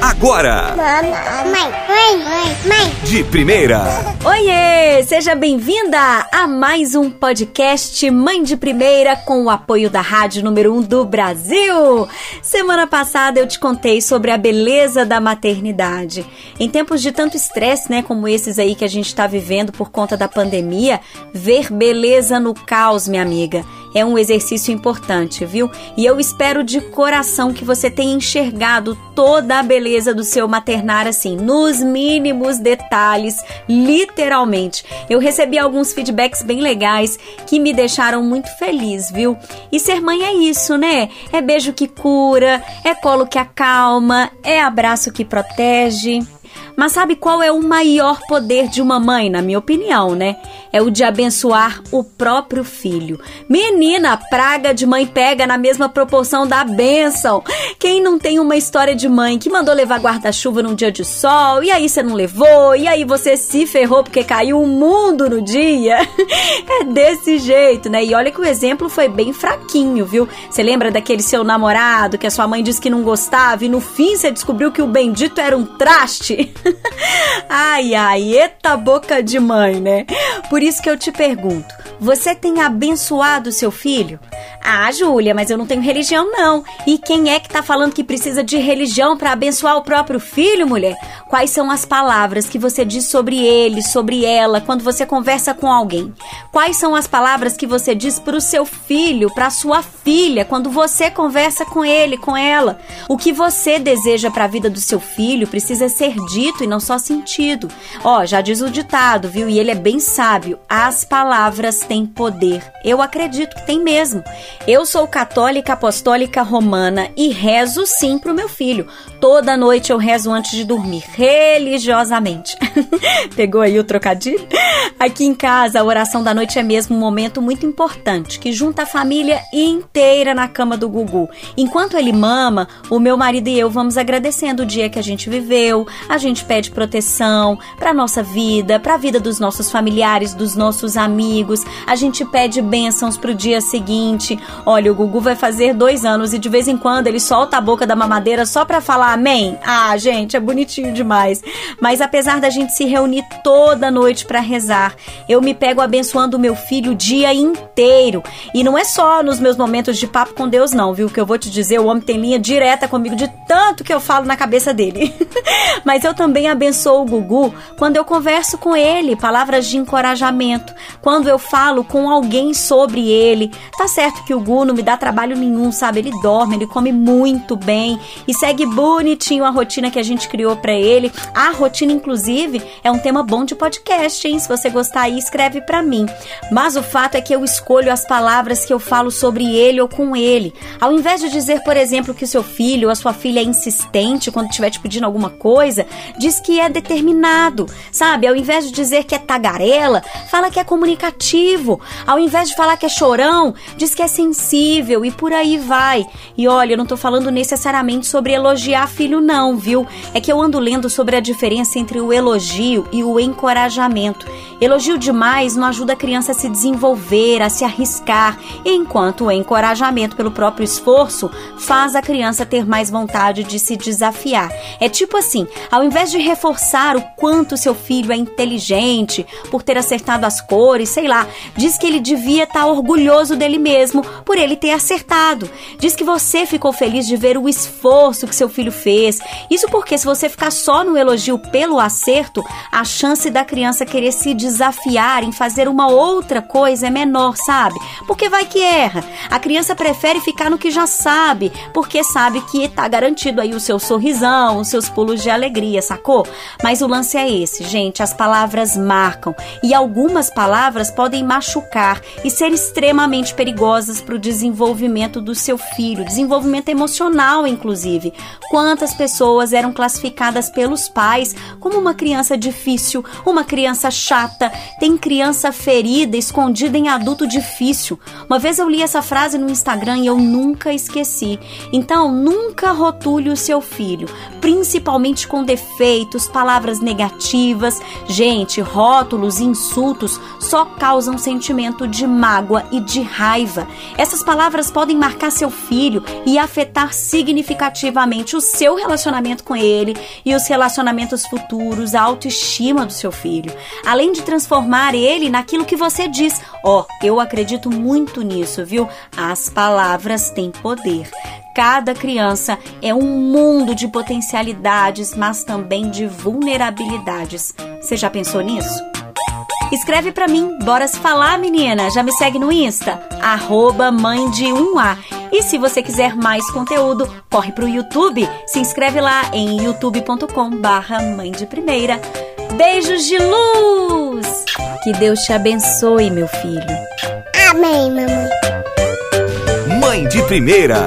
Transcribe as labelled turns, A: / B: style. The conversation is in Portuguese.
A: agora.
B: Mãe, mãe, mãe, mãe.
A: De primeira.
C: Oiê! Seja bem-vinda a mais um podcast Mãe de Primeira com o apoio da Rádio Número 1 do Brasil. Semana passada eu te contei sobre a beleza da maternidade. Em tempos de tanto estresse, né, como esses aí que a gente está vivendo por conta da pandemia, ver beleza no caos, minha amiga, é um exercício importante, viu? E eu espero de coração que você tenha enxergado toda a beleza do seu maternar assim, nos mínimos detalhes, literalmente. Eu recebi alguns feedbacks bem legais que me deixaram muito feliz, viu? E ser mãe é isso, né? É beijo que cura, é colo que acalma, é abraço que protege. Mas sabe qual é o maior poder de uma mãe, na minha opinião, né? É o de abençoar o próprio filho. Menina, praga de mãe pega na mesma proporção da bênção. Quem não tem uma história de mãe que mandou levar guarda-chuva num dia de sol, e aí você não levou, e aí você se ferrou porque caiu o mundo no dia? É desse jeito, né? E olha que o exemplo foi bem fraquinho, viu? Você lembra daquele seu namorado que a sua mãe disse que não gostava e no fim você descobriu que o bendito era um traste? ai, ai, eita boca de mãe, né? Por isso que eu te pergunto: você tem abençoado seu filho? Ah, Júlia, mas eu não tenho religião, não. E quem é que tá falando que precisa de religião para abençoar o próprio filho, mulher? Quais são as palavras que você diz sobre ele, sobre ela, quando você conversa com alguém? Quais são as palavras que você diz para o seu filho, para sua filha, quando você conversa com ele, com ela? O que você deseja para a vida do seu filho precisa ser dito e não só sentido. Ó, já diz o ditado, viu? E ele é bem sábio. As palavras têm poder. Eu acredito que tem mesmo. Eu sou católica apostólica romana e rezo sim pro meu filho. Toda noite eu rezo antes de dormir, religiosamente. Pegou aí o trocadilho? Aqui em casa, a oração da noite é mesmo um momento muito importante que junta a família inteira na cama do Gugu. Enquanto ele mama, o meu marido e eu vamos agradecendo o dia que a gente viveu, a gente pede proteção para nossa vida, para a vida dos nossos familiares, dos nossos amigos, a gente pede bênçãos pro dia seguinte. Olha, o Gugu vai fazer dois anos e de vez em quando ele solta a boca da mamadeira só pra falar amém. Ah, gente, é bonitinho demais. Mas apesar da gente se reunir toda noite para rezar, eu me pego abençoando meu filho o dia inteiro. E não é só nos meus momentos de papo com Deus, não, viu? Que eu vou te dizer, o homem tem linha direta comigo de tanto que eu falo na cabeça dele. Mas eu também abençoo o Gugu quando eu converso com ele, palavras de encorajamento, quando eu falo com alguém sobre ele. Tá certo que o Gu não me dá trabalho nenhum, sabe? Ele dorme, ele come muito bem e segue bonitinho a rotina que a gente criou para ele. A rotina, inclusive, é um tema bom de podcast, hein? Se você gostar aí, escreve para mim. Mas o fato é que eu escolho as palavras que eu falo sobre ele ou com ele. Ao invés de dizer, por exemplo, que o seu filho ou a sua filha é insistente quando estiver te pedindo alguma coisa, diz que é determinado, sabe? Ao invés de dizer que é tagarela, fala que é comunicativo. Ao invés de falar que é chorão, diz que é sensível e por aí vai. E olha, eu não tô falando necessariamente sobre elogiar filho, não, viu? É que eu ando lendo sobre a diferença entre o elogio e o encorajamento. Elogio demais não ajuda a criança a se desenvolver, a se arriscar, enquanto o encorajamento pelo próprio esforço faz a criança ter mais vontade de se desafiar. É tipo assim, ao invés de reforçar o quanto seu filho é inteligente por ter acertado as cores, sei lá, diz que ele devia estar tá orgulhoso dele mesmo por ele ter acertado. Diz que você ficou feliz de ver o esforço que seu filho fez. Isso porque se você ficar só no elogio pelo acerto, a chance da criança querer se desafiar em fazer uma outra coisa é menor, sabe? Porque vai que erra. A criança prefere ficar no que já sabe, porque sabe que está garantido aí o seu sorrisão, os seus pulos de alegria, sacou? Mas o lance é esse, gente, as palavras marcam e algumas palavras podem machucar e ser extremamente perigosas para o desenvolvimento do seu filho, desenvolvimento emocional, inclusive. Quantas pessoas eram classificadas pelos pais como uma criança difícil, uma criança chata, tem criança ferida escondida em adulto difícil. Uma vez eu li essa frase no Instagram e eu nunca esqueci. Então, nunca rotule o seu filho, principalmente com defeitos, palavras negativas. Gente, rótulos, insultos só causam sentimento de mágoa e de raiva. Essas palavras podem marcar seu filho e afetar significativamente o seu relacionamento com ele e os relacionamentos futuros, a autoestima do seu filho. Além de transformar ele naquilo que você diz. Ó, oh, eu acredito muito nisso, viu? As palavras têm poder. Cada criança é um mundo de potencialidades, mas também de vulnerabilidades. Você já pensou nisso? Escreve para mim, bora se falar, menina. Já me segue no Insta, arroba mãe de 1A. E se você quiser mais conteúdo, corre pro YouTube, se inscreve lá em youtube.com barra mãe de primeira. Beijos de luz! Que Deus te abençoe, meu filho.
B: Amém, mamãe.
A: Mãe de Primeira.